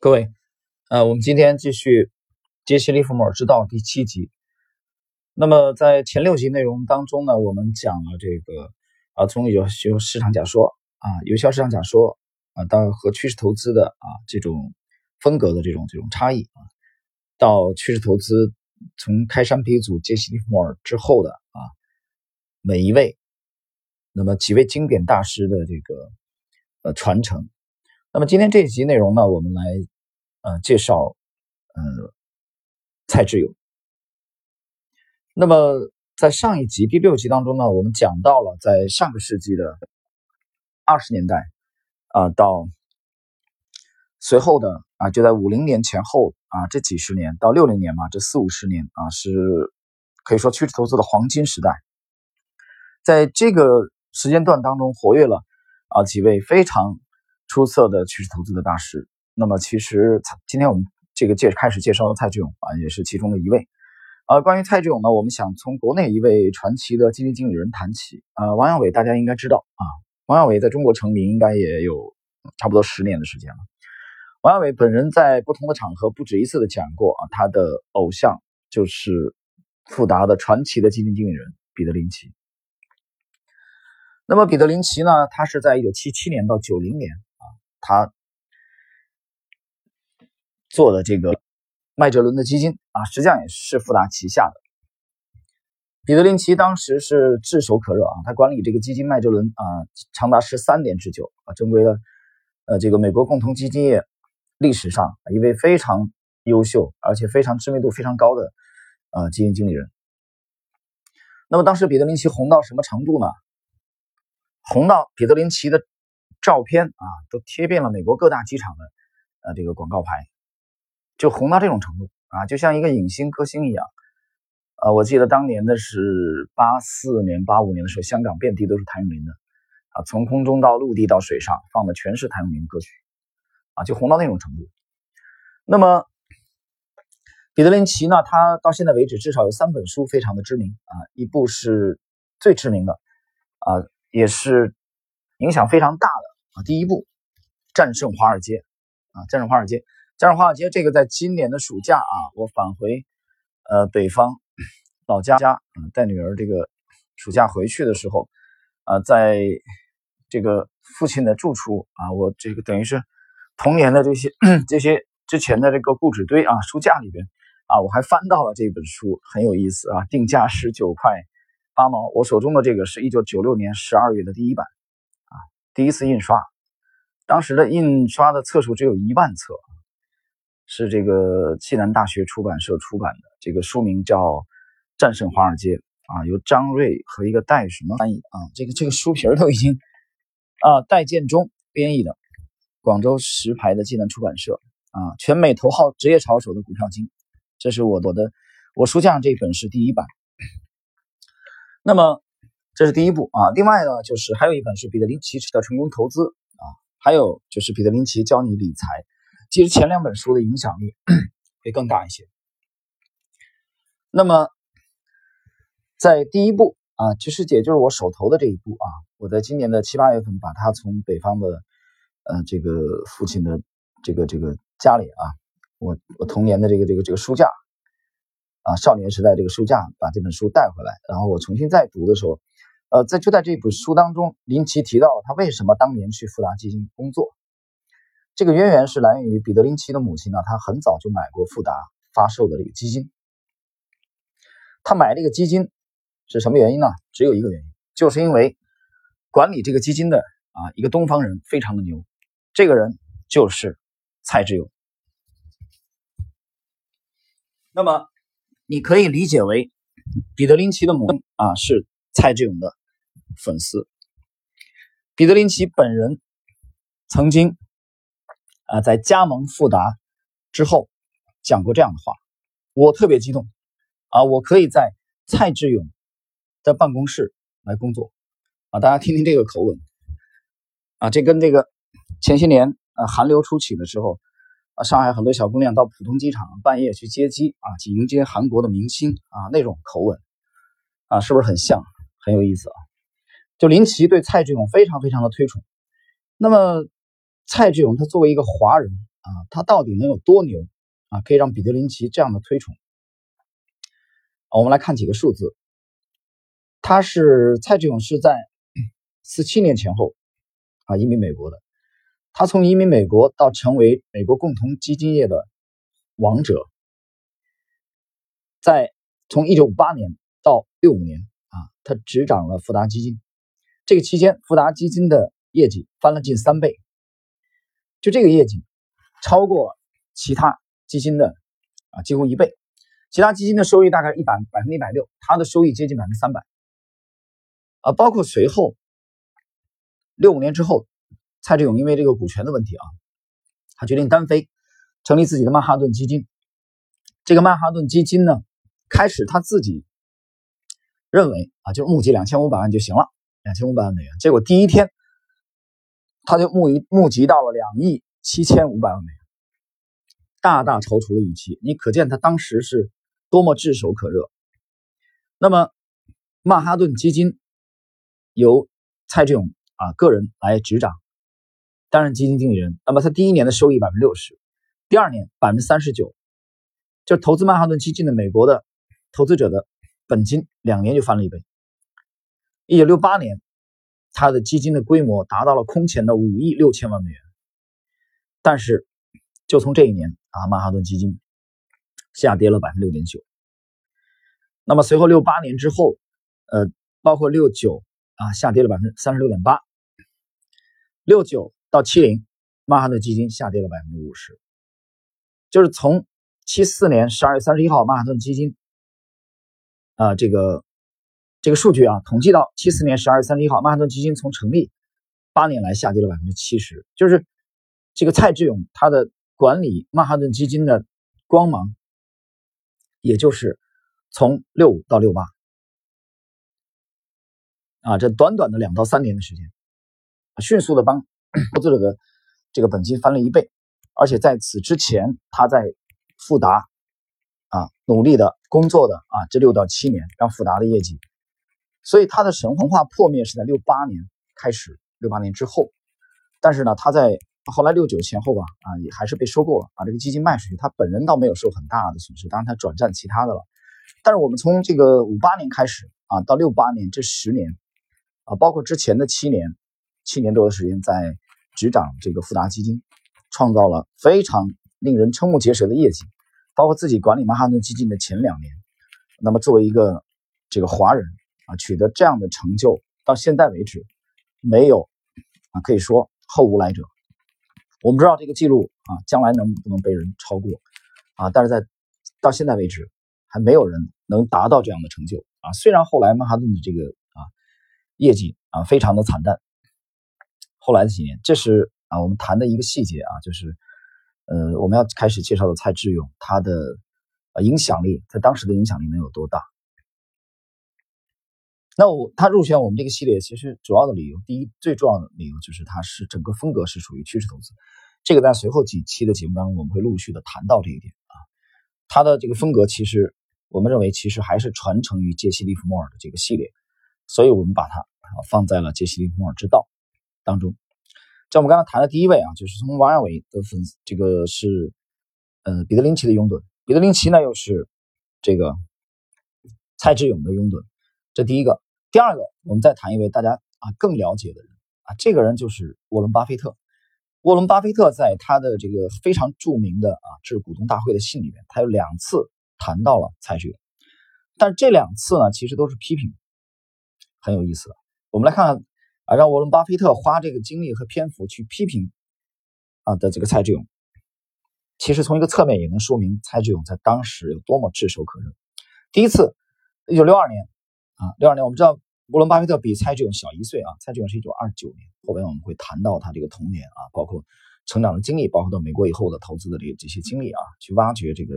各位，呃，我们今天继续《杰西·利弗莫尔之道》第七集。那么在前六集内容当中呢，我们讲了这个啊，从有有市场假说啊，有效市场假说啊，到和趋势投资的啊这种风格的这种这种差异啊，到趋势投资从开山鼻祖杰西·利弗莫尔之后的啊每一位，那么几位经典大师的这个呃传承。那么今天这一集内容呢，我们来呃介绍呃蔡志勇。那么在上一集第六集当中呢，我们讲到了在上个世纪的二十年代啊，到随后的啊，就在五零年前后啊，这几十年到六零年嘛，这四五十年啊，是可以说趋势投资的黄金时代。在这个时间段当中，活跃了啊几位非常。出色的趋势投资的大师。那么，其实今天我们这个介开始介绍的蔡志勇啊，也是其中的一位。呃，关于蔡志勇呢，我们想从国内一位传奇的基金经理人谈起。呃，王阳伟大家应该知道啊，王阳伟在中国成名应该也有差不多十年的时间了。王亚伟本人在不同的场合不止一次的讲过啊，他的偶像就是富达的传奇的基金经理人彼得林奇。那么彼得林奇呢，他是在一九七七年到九零年。他做的这个麦哲伦的基金啊，实际上也是富达旗下的。彼得林奇当时是炙手可热啊，他管理这个基金麦哲伦啊，长达十三年之久啊，成为了呃这个美国共同基金业历史上一位非常优秀而且非常知名度非常高的呃基金经理人。那么当时彼得林奇红到什么程度呢？红到彼得林奇的。照片啊，都贴遍了美国各大机场的呃这个广告牌，就红到这种程度啊，就像一个影星歌星一样。呃，我记得当年的是八四年、八五年的时候，香港遍地都是谭咏麟的啊，从空中到陆地到水上放的全是谭咏麟歌曲啊，就红到那种程度。那么彼得林奇呢，他到现在为止至少有三本书非常的知名啊，一部是最知名的啊，也是影响非常大的。啊第一步，战胜华尔街啊！战胜华尔街，战胜华尔街。这个在今年的暑假啊，我返回呃北方老家家，带女儿这个暑假回去的时候啊，在这个父亲的住处啊，我这个等于是童年的这些这些之前的这个故纸堆啊，书架里边啊，我还翻到了这本书，很有意思啊，定价十九块八毛。我手中的这个是一九九六年十二月的第一版。第一次印刷，当时的印刷的册数只有一万册，是这个暨南大学出版社出版的。这个书名叫《战胜华尔街》啊，由张瑞和一个戴什么翻译啊？这个这个书皮儿都已经啊，戴建中编译的，广州石牌的暨南出版社啊，全美头号职业炒手的股票经。这是我我的我书架上这本是第一版。那么。这是第一步啊，另外呢，就是还有一本是彼得林奇的成功投资啊，还有就是彼得林奇教你理财。其实前两本书的影响力 会更大一些。那么在第一步啊，其实也就是我手头的这一步啊，我在今年的七八月份把它从北方的呃这个父亲的这个这个家里啊，我我童年的这个这个这个书架啊，少年时代这个书架把这本书带回来，然后我重新再读的时候。呃，在就在这本书当中，林奇提到了他为什么当年去富达基金工作。这个渊源是来源于彼得林奇的母亲呢，他很早就买过富达发售的这个基金。他买这个基金是什么原因呢？只有一个原因，就是因为管理这个基金的啊一个东方人非常的牛，这个人就是蔡志勇。那么你可以理解为彼得林奇的母亲啊是蔡志勇的。粉丝彼得林奇本人曾经啊在加盟富达之后讲过这样的话，我特别激动啊，我可以在蔡志勇的办公室来工作啊，大家听听这个口吻啊，这跟这个前些年啊韩流初起的时候啊，上海很多小姑娘到浦东机场半夜去接机啊，去迎接韩国的明星啊那种口吻啊，是不是很像？很有意思啊。就林奇对蔡志勇非常非常的推崇，那么蔡志勇他作为一个华人啊，他到底能有多牛？啊，可以让彼得林奇这样的推崇？我们来看几个数字，他是蔡志勇是在四七年前后啊移民美国的，他从移民美国到成为美国共同基金业的王者，在从一九五八年到六五年啊，他执掌了富达基金，这个期间富达基金的业绩翻了近三倍，就这个业绩超过其他基金的啊几乎一倍。其他基金的收益大概一百百分之一百六，它的收益接近百分之三百，啊，包括随后六五年之后，蔡志勇因为这个股权的问题啊，他决定单飞，成立自己的曼哈顿基金。这个曼哈顿基金呢，开始他自己认为啊，就募集两千五百万就行了，两千五百万美元。结果第一天他就募一募集到了两亿七千五百万美元，大大超出了预期。你可见他当时是。多么炙手可热！那么，曼哈顿基金由蔡志勇啊个人来执掌，担任基金经理人。那么，他第一年的收益百分之六十，第二年百分之三十九，就投资曼哈顿基金的美国的投资者的本金两年就翻了一倍。一九六八年，他的基金的规模达到了空前的五亿六千万美元。但是，就从这一年啊，曼哈顿基金。下跌了百分之六点九，那么随后六八年之后，呃，包括六九啊，下跌了百分之三十六点八，六九到七零，曼哈顿基金下跌了百分之五十，就是从七四年十二月三十一号曼哈顿基金啊这个这个数据啊统计到七四年十二月三十一号，曼哈顿基金从成立八年来下跌了百分之七十，就是这个蔡志勇他的管理曼哈顿基金的光芒。也就是从六五到六八啊，这短短的两到三年的时间，迅速的帮 投资者的这个本金翻了一倍，而且在此之前，他在富达啊努力的工作的啊这六到七年，让富达的业绩，所以他的神话破灭是在六八年开始，六八年之后，但是呢，他在。后来六九前后吧，啊，也还是被收购了，把这个基金卖出去。他本人倒没有受很大的损失，当然他转战其他的了。但是我们从这个五八年开始啊，到六八年这十年啊，包括之前的七年，七年多的时间在执掌这个富达基金，创造了非常令人瞠目结舌的业绩。包括自己管理曼哈顿基金的前两年，那么作为一个这个华人啊，取得这样的成就，到现在为止没有啊，可以说后无来者。我们知道这个记录啊，将来能不能被人超过啊？但是在到现在为止，还没有人能达到这样的成就啊。虽然后来曼哈顿的这个啊业绩啊非常的惨淡，后来的几年，这是啊我们谈的一个细节啊，就是呃我们要开始介绍的蔡志勇，他的影响力在当时的影响力能有多大？那我他入选我们这个系列，其实主要的理由，第一最重要的理由就是他是整个风格是属于趋势投资，这个在随后几期的节目当中我们会陆续的谈到这一点啊。他的这个风格其实我们认为其实还是传承于杰西·利弗莫尔的这个系列，所以我们把它啊放在了杰西·利弗莫尔之道当中。在我们刚才谈的第一位啊，就是从王亚伟的粉丝，这个是呃彼得林奇的拥趸，彼得林奇呢又是这个蔡志勇的拥趸，这第一个。第二个，我们再谈一位大家啊更了解的人啊，这个人就是沃伦·巴菲特。沃伦·巴菲特在他的这个非常著名的啊致股东大会的信里面，他有两次谈到了蔡志勇，但这两次呢，其实都是批评，很有意思的。我们来看看啊，让沃伦·巴菲特花这个精力和篇幅去批评啊的这个蔡志勇，其实从一个侧面也能说明蔡志勇在当时有多么炙手可热。第一次，一九六二年。啊，六二年我们知道沃伦·巴菲特比蔡志勇小一岁啊，蔡志勇是一九二九年，后边我们会谈到他这个童年啊，包括成长的经历，包括到美国以后的投资的这这些经历啊，去挖掘这个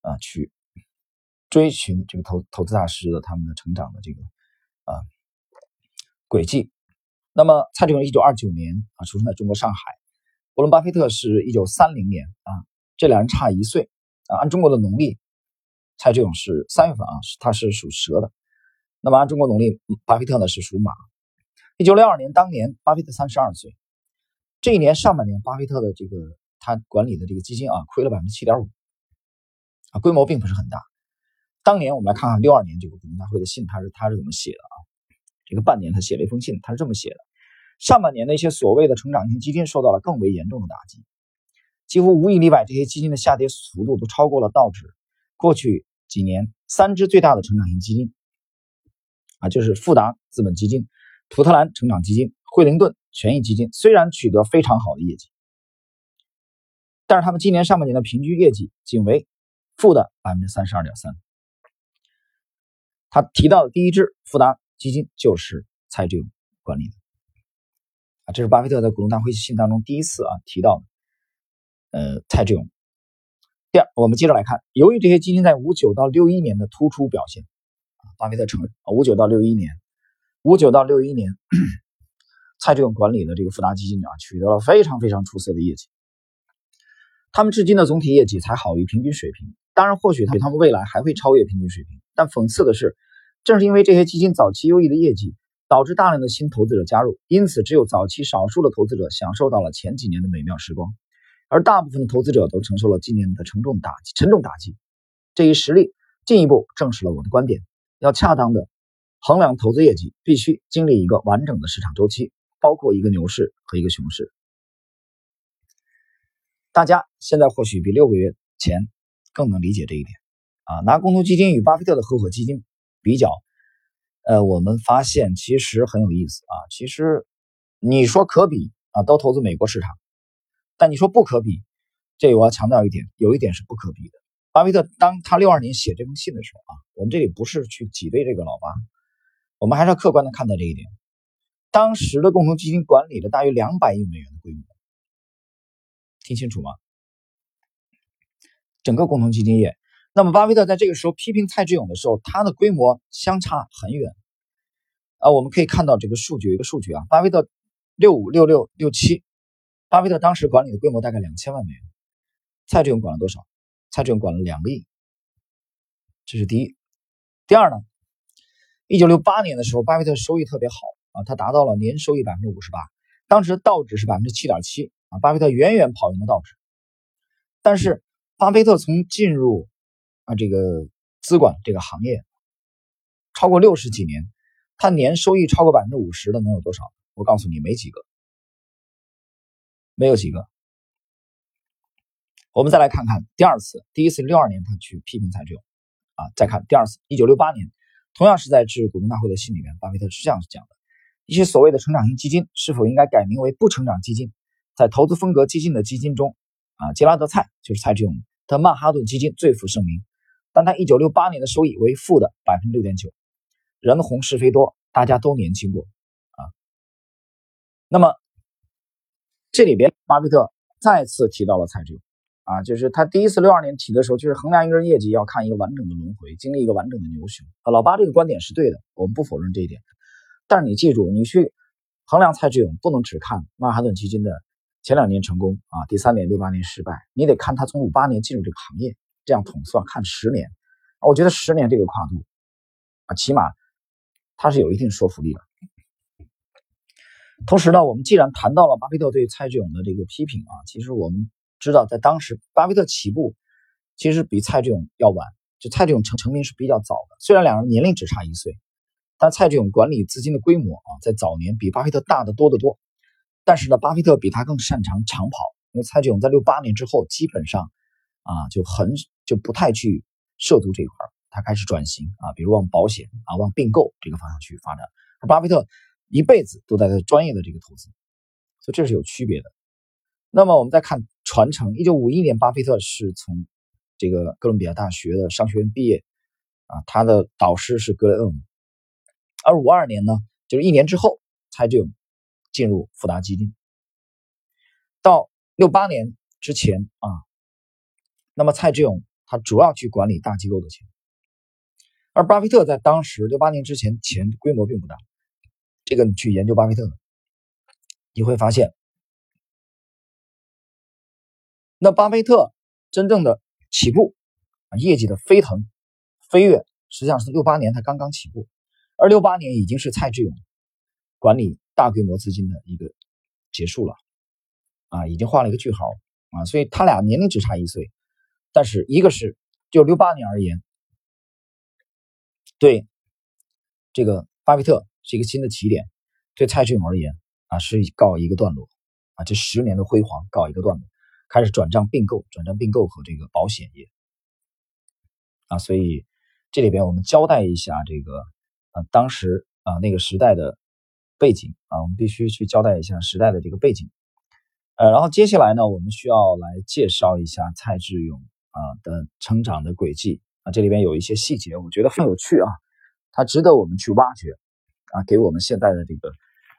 啊，去追寻这个投投资大师的他们的成长的这个啊轨迹。那么蔡志勇一九二九年啊出生在中国上海，沃伦·巴菲特是一九三零年啊，这两人差一岁啊，按中国的农历，蔡志勇是三月份啊，他是属蛇的。那么按中国农历，巴菲特呢是属马。一九六二年当年，巴菲特三十二岁。这一年上半年，巴菲特的这个他管理的这个基金啊亏了百分之七点五，啊，规模并不是很大。当年我们来看看六二年这个股东大会的信，他是他是怎么写的啊？这个半年他写了一封信，他是这么写的：上半年的一些所谓的成长型基金受到了更为严重的打击，几乎无一例外，这些基金的下跌幅度都超过了道指过去几年三只最大的成长型基金啊，就是富达资本基金、图特兰成长基金、惠灵顿权益基金，虽然取得非常好的业绩。但是他们今年上半年的平均业绩仅为负的百分之三十二点三。他提到的第一支富达基金就是蔡志勇管理的啊，这是巴菲特在股东大会信当中第一次啊提到的，呃，蔡志勇。第二，我们接着来看，由于这些基金在五九到六一年的突出表现，巴菲特承认啊五九到六一年，五九到六一年，蔡志勇管理的这个富达基金啊，取得了非常非常出色的业绩。他们至今的总体业绩才好于平均水平，当然，或许他他们未来还会超越平均水平。但讽刺的是，正是因为这些基金早期优异的业绩，导致大量的新投资者加入，因此只有早期少数的投资者享受到了前几年的美妙时光，而大部分的投资者都承受了今年的沉重打击。沉重打击，这一实例进一步证实了我的观点：要恰当的衡量投资业绩，必须经历一个完整的市场周期，包括一个牛市和一个熊市。大家现在或许比六个月前更能理解这一点啊！拿共同基金与巴菲特的合伙基金比较，呃，我们发现其实很有意思啊。其实你说可比啊，都投资美国市场，但你说不可比，这我要强调一点，有一点是不可比的。巴菲特当他六二年写这封信的时候啊，我们这里不是去挤兑这个老巴，我们还是要客观的看待这一点。当时的共同基金管理了大约两百亿美元的规模。听清楚吗？整个共同基金业，那么巴菲特在这个时候批评蔡志勇的时候，他的规模相差很远啊。我们可以看到这个数据，有一个数据啊，巴菲特六五六六六七，巴菲特当时管理的规模大概两千万美元，蔡志勇管了多少？蔡志勇管了两个亿，这是第一。第二呢，一九六八年的时候，巴菲特收益特别好啊，他达到了年收益百分之五十八，当时道指是百分之七点七。啊，巴菲特远远跑赢了道指，但是巴菲特从进入啊这个资管这个行业超过六十几年，他年收益超过百分之五十的能有多少？我告诉你，没几个，没有几个。我们再来看看第二次，第一次六二年他去批评蔡志勇，啊，再看第二次一九六八年，同样是在致股东大会的信里面，巴菲特是这样讲的：一些所谓的成长型基金是否应该改名为不成长基金？在投资风格激进的基金中，啊，杰拉德·蔡就是蔡志勇的曼哈顿基金最负盛名，但他1968年的收益为负的百分之六点九。人红是非多，大家都年轻过啊。那么这里边，巴菲特再次提到了蔡志勇啊，就是他第一次62年提的时候，就是衡量一个人业绩要看一个完整的轮回，经历一个完整的牛熊啊。老八这个观点是对的，我们不否认这一点，但是你记住，你去衡量蔡志勇，不能只看曼哈顿基金的。前两年成功啊，第三年六八年失败，你得看他从五八年进入这个行业，这样统算看十年，我觉得十年这个跨度啊，起码他是有一定说服力的。同时呢，我们既然谈到了巴菲特对蔡志勇的这个批评啊，其实我们知道，在当时巴菲特起步其实比蔡志勇要晚，就蔡志勇成成名是比较早的，虽然两人年龄只差一岁，但蔡志勇管理资金的规模啊，在早年比巴菲特大得多得多。但是呢，巴菲特比他更擅长长跑，因为蔡志勇在六八年之后基本上啊就很就不太去涉足这一块他开始转型啊，比如往保险啊、往并购这个方向去发展。而巴菲特一辈子都在他专业的这个投资，所以这是有区别的。那么我们再看传承，一九五一年，巴菲特是从这个哥伦比亚大学的商学院毕业啊，他的导师是格雷厄姆。而五二年呢，就是一年之后，蔡志勇。进入富达基金，到六八年之前啊，那么蔡志勇他主要去管理大机构的钱，而巴菲特在当时六八年之前钱规模并不大。这个你去研究巴菲特，你会发现，那巴菲特真正的起步啊，业绩的飞腾飞跃，实际上是六八年他刚刚起步，而六八年已经是蔡志勇管理。大规模资金的一个结束了，啊，已经画了一个句号。啊，所以他俩年龄只差一岁，但是一个是就六八年而言，对这个巴菲特是一个新的起点，对蔡志勇而言啊是告一个段落啊，这十年的辉煌告一个段落，开始转账并购，转账并购和这个保险业啊，所以这里边我们交代一下这个啊当时啊那个时代的背景啊，我们必须去交代一下时代的这个背景。呃，然后接下来呢，我们需要来介绍一下蔡志勇啊的成长的轨迹啊，这里边有一些细节，我觉得很有趣啊，它值得我们去挖掘啊，给我们现在的这个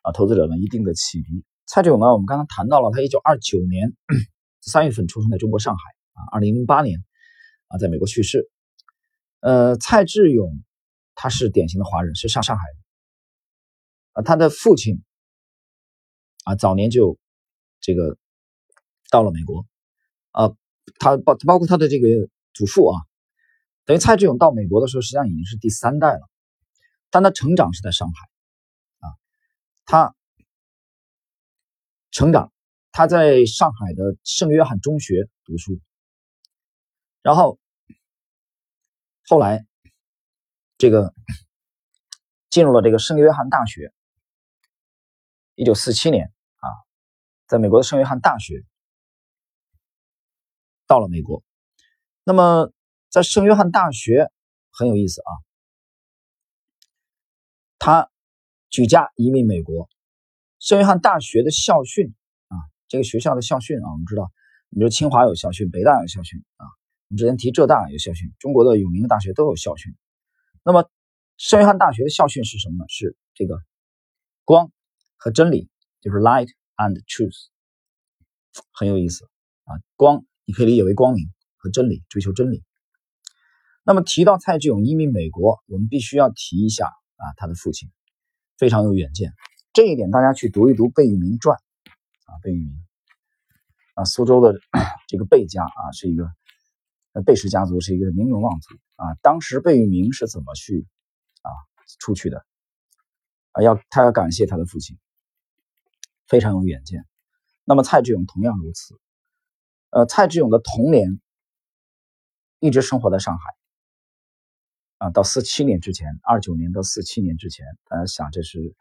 啊投资者们一定的启迪。蔡志勇呢，我们刚才谈到了，他一九二九年三月份出生在中国上海啊，二零零八年啊在美国去世。呃，蔡志勇他是典型的华人，是上上海的啊，他的父亲啊早年就。这个到了美国，啊，他包包括他的这个祖父啊，等于蔡志勇到美国的时候，实际上已经是第三代了。但他成长是在上海，啊，他成长他在上海的圣约翰中学读书，然后后来这个进入了这个圣约翰大学，一九四七年啊。在美国的圣约翰大学，到了美国。那么，在圣约翰大学很有意思啊，他举家移民美国。圣约翰大学的校训，这个学校的校训啊，我们知道，比如清华有校训，北大有校训啊，我们之前提浙大有校训，中国的有名的大学都有校训。那么，圣约翰大学的校训是什么呢？是这个光和真理，就是 light。and truth 很有意思啊，光你可以理解为光明和真理，追求真理。那么提到蔡志勇移民美国，我们必须要提一下啊，他的父亲非常有远见。这一点大家去读一读贝聿铭传啊，贝聿铭啊，苏州的 这个贝家啊，是一个贝氏家族，是一个名门望族啊。当时贝聿铭是怎么去啊出去的啊？要他要感谢他的父亲。非常有远见，那么蔡志勇同样如此。呃，蔡志勇的童年一直生活在上海，啊，到四七年之前，二九年到四七年之前，大家想这是，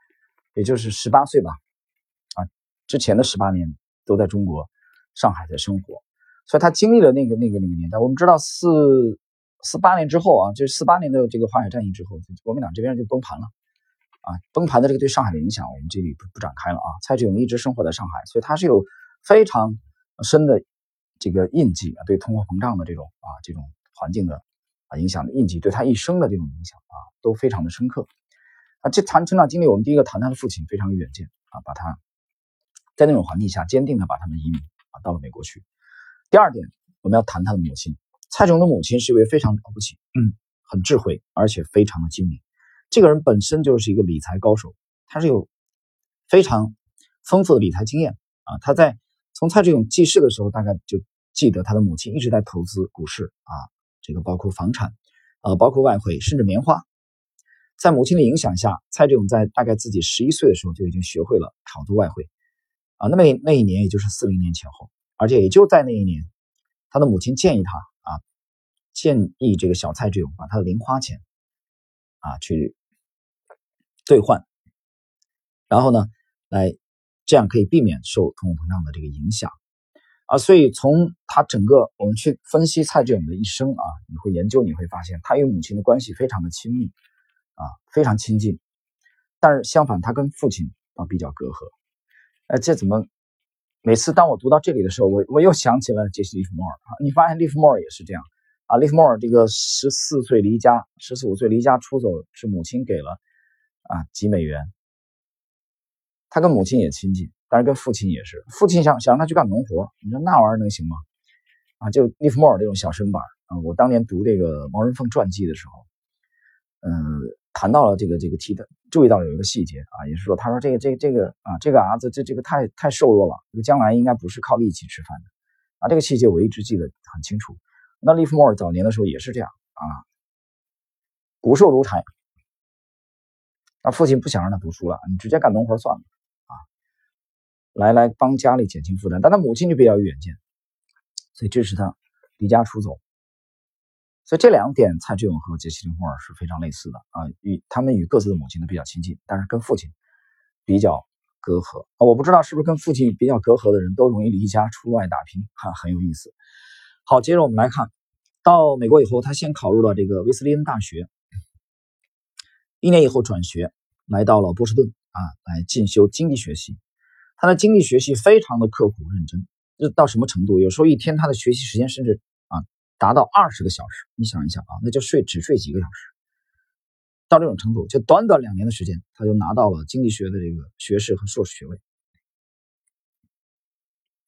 也就是十八岁吧，之前的十八年都在中国上海在生活，所以他经历了那个那个那个年代。我们知道四四八年之后啊，就是四八年的这个淮海战役之后，国民党这边就崩盘了。啊，崩盘的这个对上海的影响，我们这里不不展开了啊。蔡志勇一直生活在上海，所以他是有非常深的这个印记啊，对通货膨胀的这种啊这种环境的啊影响的印记，对他一生的这种影响啊都非常的深刻啊。这谈成长经历，我们第一个谈他的父亲非常有远见啊，把他在那种环境下坚定的把他们移民啊到了美国去。第二点，我们要谈他的母亲，蔡志勇的母亲是一位非常了不起，嗯，很智慧，而且非常的精明。这个人本身就是一个理财高手，他是有非常丰富的理财经验啊。他在从蔡志勇记事的时候，大概就记得他的母亲一直在投资股市啊，这个包括房产，呃，包括外汇，甚至棉花。在母亲的影响下，蔡志勇在大概自己十一岁的时候就已经学会了炒作外汇啊。那么那一年也就是四零年前后，而且也就在那一年，他的母亲建议他啊，建议这个小蔡志勇把他的零花钱啊去。兑换，然后呢，来这样可以避免受通货膨胀的这个影响啊。所以从他整个我们去分析蔡志勇的一生啊，你会研究，你会发现他与母亲的关系非常的亲密啊，非常亲近。但是相反，他跟父亲啊比较隔阂。哎，这怎么？每次当我读到这里的时候，我我又想起了杰西·利弗莫尔啊。你发现利弗莫尔也是这样啊？利弗莫尔这个十四岁离家，十四五岁离家出走，是母亲给了。啊，几美元。他跟母亲也亲近，但是跟父亲也是。父亲想想让他去干农活，你说那玩意儿能行吗？啊，就利弗莫尔这种小身板啊。我当年读这个毛人凤传记的时候，嗯，谈到了这个这个提的，注意到有一个细节啊，也是说，他说这个这个这个啊，这个儿子这这个太太瘦弱了，这个将来应该不是靠力气吃饭的啊。这个细节我一直记得很清楚。那利弗莫尔早年的时候也是这样啊，骨瘦如柴。那父亲不想让他读书了，你直接干农活算了啊，来来帮家里减轻负担。但他母亲就比较有远见所以支持他离家出走。所以这两点，蔡志勇和杰西·林霍尔是非常类似的啊，与他们与各自的母亲都比较亲近，但是跟父亲比较隔阂啊。我不知道是不是跟父亲比较隔阂的人都容易离家出外打拼，哈，很有意思。好，接着我们来看到美国以后，他先考入了这个威斯利恩大学，一年以后转学来到了波士顿啊，来进修经济学系。他的经济学系非常的刻苦认真，这到什么程度？有时候一天他的学习时间甚至。达到二十个小时，你想一想啊，那就睡只睡几个小时，到这种程度，就短短两年的时间，他就拿到了经济学的这个学士和硕士学位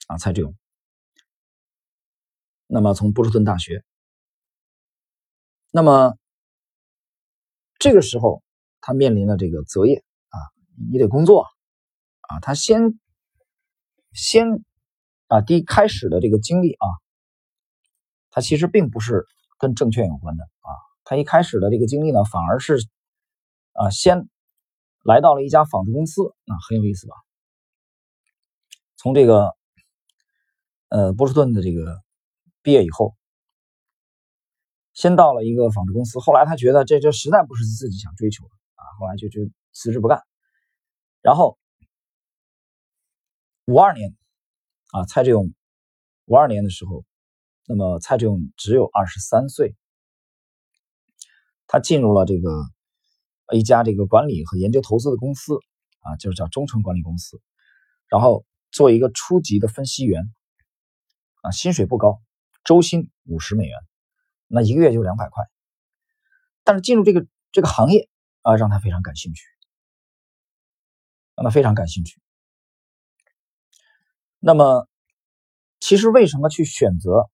啊，蔡志勇。那么从波士顿大学，那么这个时候他面临了这个择业啊，你得工作啊，他先先啊，第一开始的这个经历啊。他其实并不是跟证券有关的啊，他一开始的这个经历呢，反而是啊，先来到了一家纺织公司啊，很有意思吧？从这个呃波士顿的这个毕业以后，先到了一个纺织公司，后来他觉得这这实在不是自己想追求的啊，后来就就辞职不干。然后五二年啊，蔡志勇五二年的时候。那么蔡志勇只有二十三岁，他进入了这个一家这个管理和研究投资的公司啊，就是叫中诚管理公司，然后做一个初级的分析员啊，薪水不高，周薪五十美元，那一个月就两百块。但是进入这个这个行业啊，让他非常感兴趣，让他非常感兴趣。那么其实为什么去选择？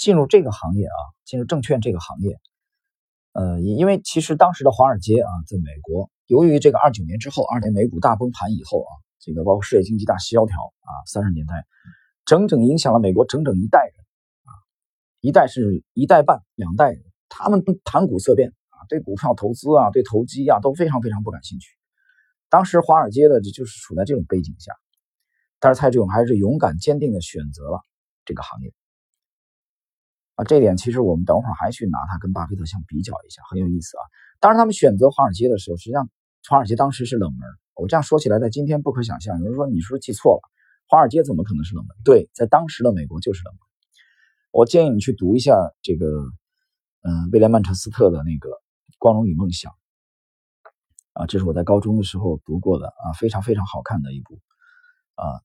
进入这个行业啊，进入证券这个行业，呃，因为其实当时的华尔街啊，在美国，由于这个二九年之后，二年美股大崩盘以后啊，这个包括世界经济大萧条啊，三十年代，整整影响了美国整整一代人啊，一代是一代半两代人，他们谈股色变啊，对股票投资啊，对投机啊都非常非常不感兴趣。当时华尔街的就是处在这种背景下，但是蔡志勇还是勇敢坚定的选择了这个行业。啊，这点其实我们等会儿还去拿它跟巴菲特相比较一下，很有意思啊。当然，他们选择华尔街的时候，实际上华尔街当时是冷门。我这样说起来，在今天不可想象。有人说你是不是记错了？华尔街怎么可能是冷门？对，在当时的美国就是冷门。我建议你去读一下这个，嗯，威廉曼彻斯特的那个《光荣与梦想》啊，这是我在高中的时候读过的啊，非常非常好看的一部啊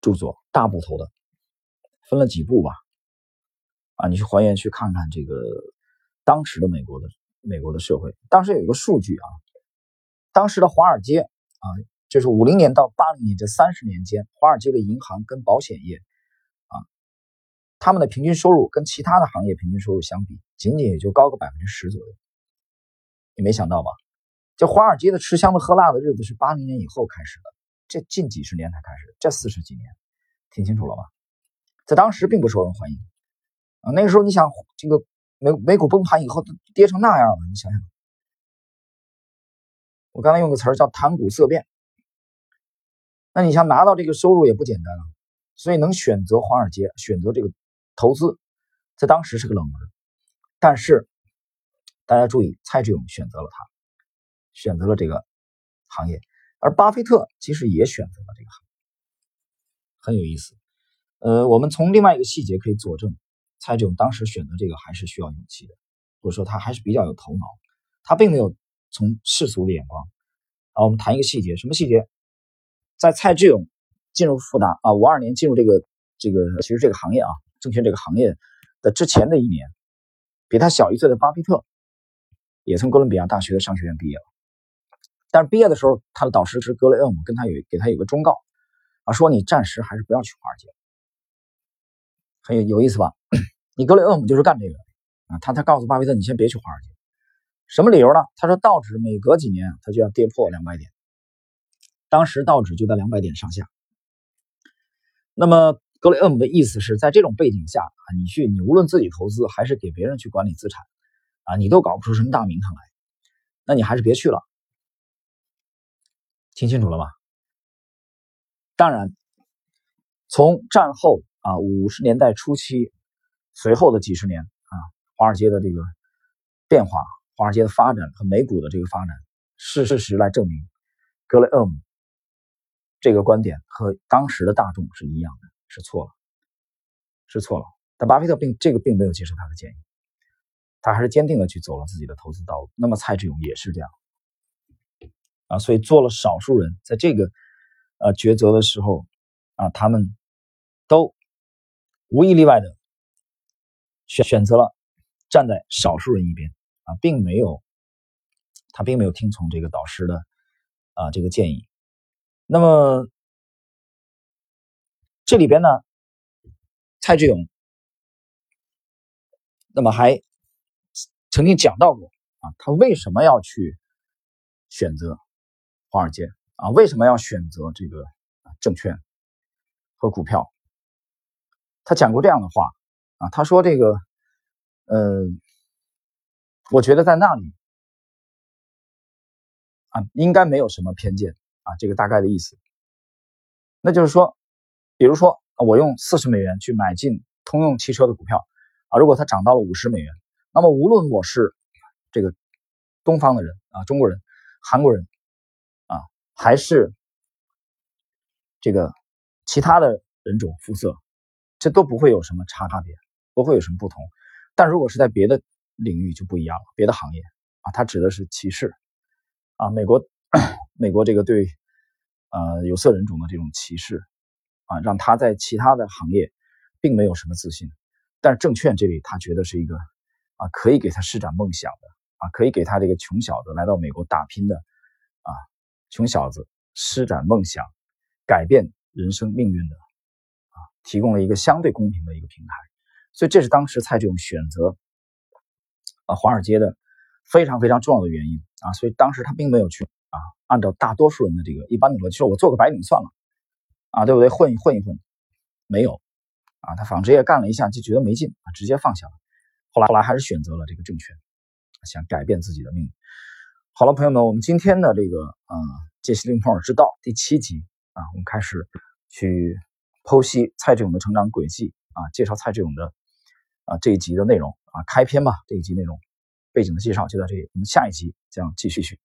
著作，大部头的，分了几部吧。啊，你去还原去看看这个当时的美国的美国的社会，当时有一个数据啊，当时的华尔街啊，就是五零年到八零年这三十年间，华尔街的银行跟保险业啊，他们的平均收入跟其他的行业平均收入相比，仅仅也就高个百分之十左右。你没想到吧？这华尔街的吃香的喝辣的日子是八零年以后开始的，这近几十年才开始，这四十几年，听清楚了吗？在当时并不受人欢迎。啊，那个时候你想，这个美美股崩盘以后跌成那样了，你想想。我刚才用个词儿叫“谈股色变”。那你想拿到这个收入也不简单啊，所以能选择华尔街，选择这个投资，在当时是个冷门。但是大家注意，蔡志勇选择了它，选择了这个行业，而巴菲特其实也选择了这个行业，很有意思。呃，我们从另外一个细节可以佐证。蔡志勇当时选择这个还是需要勇气的，或者说他还是比较有头脑，他并没有从世俗的眼光。啊，我们谈一个细节，什么细节？在蔡志勇进入复达啊，五二年进入这个这个其实这个行业啊，证券这个行业的之前的一年，比他小一岁的巴菲特也从哥伦比亚大学的商学院毕业了。但是毕业的时候，他的导师是格雷厄姆，跟他有给他有个忠告啊，说你暂时还是不要去华尔街，很有有意思吧？你格雷厄姆就是干这个啊，他他告诉巴菲特，你先别去华尔街，什么理由呢？他说道指每隔几年他就要跌破两百点，当时道指就在两百点上下。那么格雷厄姆的意思是在这种背景下啊，你去你无论自己投资还是给别人去管理资产啊，你都搞不出什么大名堂来，那你还是别去了。听清楚了吗？当然，从战后。啊，五十年代初期随后的几十年啊，华尔街的这个变化、华尔街的发展和美股的这个发展，是事实来证明，格雷厄姆这个观点和当时的大众是一样的，是错了，是错了。但巴菲特并这个并没有接受他的建议，他还是坚定的去走了自己的投资道路。那么蔡志勇也是这样啊，所以做了少数人在这个呃抉择的时候啊，他们都无一例外的选选择了站在少数人一边啊，并没有他并没有听从这个导师的啊这个建议。那么这里边呢，蔡志勇。那么还曾经讲到过啊，他为什么要去选择华尔街啊？为什么要选择这个证券和股票？他讲过这样的话啊，他说这个，呃，我觉得在那里啊，应该没有什么偏见啊，这个大概的意思。那就是说，比如说我用四十美元去买进通用汽车的股票。啊，如果它涨到了五十美元，那么无论我是这个东方的人啊，中国人、韩国人啊，还是这个其他的人种肤色，这都不会有什么差差别，不会有什么不同。但如果是在别的领域就不一样了，别的行业啊，它指的是歧视啊，美国美国这个对呃有色人种的这种歧视啊，让他在其他的行业并没有什么自信。但是证券这里，他觉得是一个啊，可以给他施展梦想的啊，可以给他这个穷小子来到美国打拼的啊，穷小子施展梦想、改变人生命运的，提供了一个相对公平的一个平台。所以这是当时蔡志勇选择啊华尔街的非常非常重要的原因啊。所以当时他并没有去啊，按照大多数人的这个一般的逻辑，说我做个白领算了啊，对不对？混一混一混，没有。啊，他纺织业干了一下就觉得没劲啊，直接放下了。后来后来还是选择了这个证券，想改变自己的命运。好了，朋友们，我们今天的这个呃杰西·林普尔之道第七集啊，我们开始去剖析蔡志勇的成长轨迹啊，介绍蔡志勇的啊这一集的内容啊，开篇吧，这一集内容背景的介绍就到这里，我们下一集将继续去。